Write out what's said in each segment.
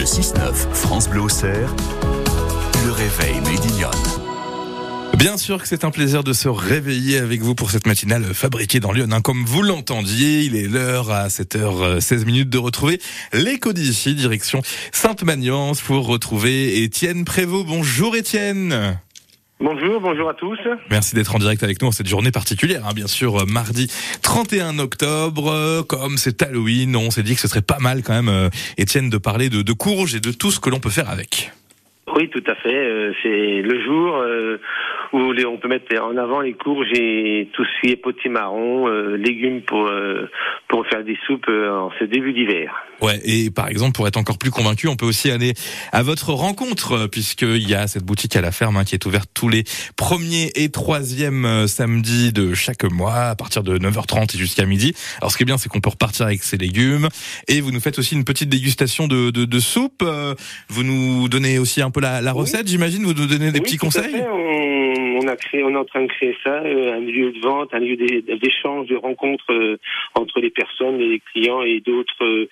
Le 6-9, France Bleu Auxerre, le réveil Médillon. Bien sûr que c'est un plaisir de se réveiller avec vous pour cette matinale fabriquée dans Lyon. Hein. Comme vous l'entendiez, il est l'heure à 7h16 minutes de retrouver l'écho d'ici, direction Sainte-Magnance pour retrouver Étienne Prévost. Bonjour Étienne. Bonjour, bonjour à tous. Merci d'être en direct avec nous en cette journée particulière, hein. bien sûr, mardi 31 octobre, comme c'est Halloween, on s'est dit que ce serait pas mal quand même, euh, Étienne, de parler de, de courges et de tout ce que l'on peut faire avec. Oui, tout à fait. Euh, c'est le jour euh, où on peut mettre en avant les courges et tout ce qui est potimarron, euh, légumes pour pour faire des soupes en ce début d'hiver. Ouais, et par exemple, pour être encore plus convaincu, on peut aussi aller à votre rencontre, puisqu'il y a cette boutique à la ferme hein, qui est ouverte tous les premiers et troisièmes samedis de chaque mois, à partir de 9h30 et jusqu'à midi. Alors, ce qui est bien, c'est qu'on peut repartir avec ses légumes, et vous nous faites aussi une petite dégustation de, de, de soupe. Vous nous donnez aussi un peu la, recette, j'imagine Vous nous donnez des petits conseils on, a créé, on est en train de créer ça, euh, un lieu de vente, un lieu d'échange, de rencontre euh, entre les personnes, les clients et d'autres euh,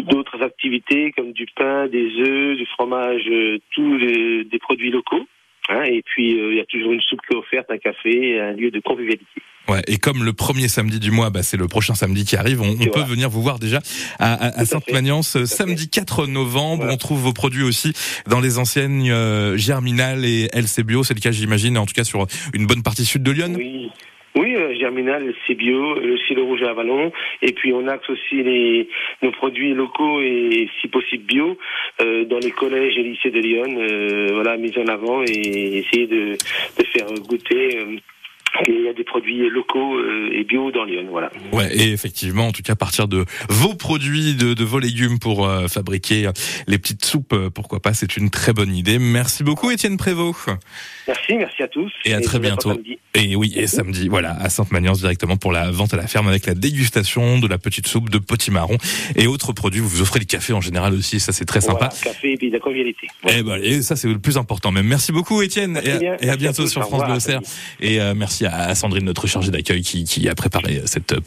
d'autres activités comme du pain, des œufs, du fromage, tous des produits locaux. Hein, et puis il y a toujours une soupe qui est offerte, un café, un lieu de convivialité. Ouais, et comme le premier samedi du mois, bah, c'est le prochain samedi qui arrive, on, peut venir vous voir déjà à, Sainte-Magnance, samedi 4 novembre. On trouve vos produits aussi dans les enseignes euh, Germinal et LC Bio. C'est le cas, j'imagine, en tout cas sur une bonne partie sud de Lyon. Oui. Oui, euh, Germinal, c'est bio, le silo rouge à Avalon, et puis on axe aussi les, nos produits locaux et si possible bio euh, dans les collèges et lycées de Lyon, euh, voilà, mis en avant et essayer de, de faire goûter il y a des produits locaux euh, et bio dans Lyon, voilà. Ouais, et effectivement, en tout cas, à partir de vos produits, de, de vos légumes pour euh, fabriquer les petites soupes, euh, pourquoi pas, c'est une très bonne idée. Merci beaucoup, Étienne Prévost. Merci, merci à tous. Et à très bientôt. Et oui, et samedi, voilà, à Sainte-Magnance directement pour la vente à la ferme avec la dégustation de la petite soupe de potimarron et autres produits. Vous vous offrez du café en général aussi, ça c'est très sympa. café et puis de la convivialité. Et, ben, et ça c'est le plus important. Même merci beaucoup, Étienne, et, à, bientôt sur France Bleu Et merci à Sandrine, notre chargée d'accueil, qui, qui a préparé cette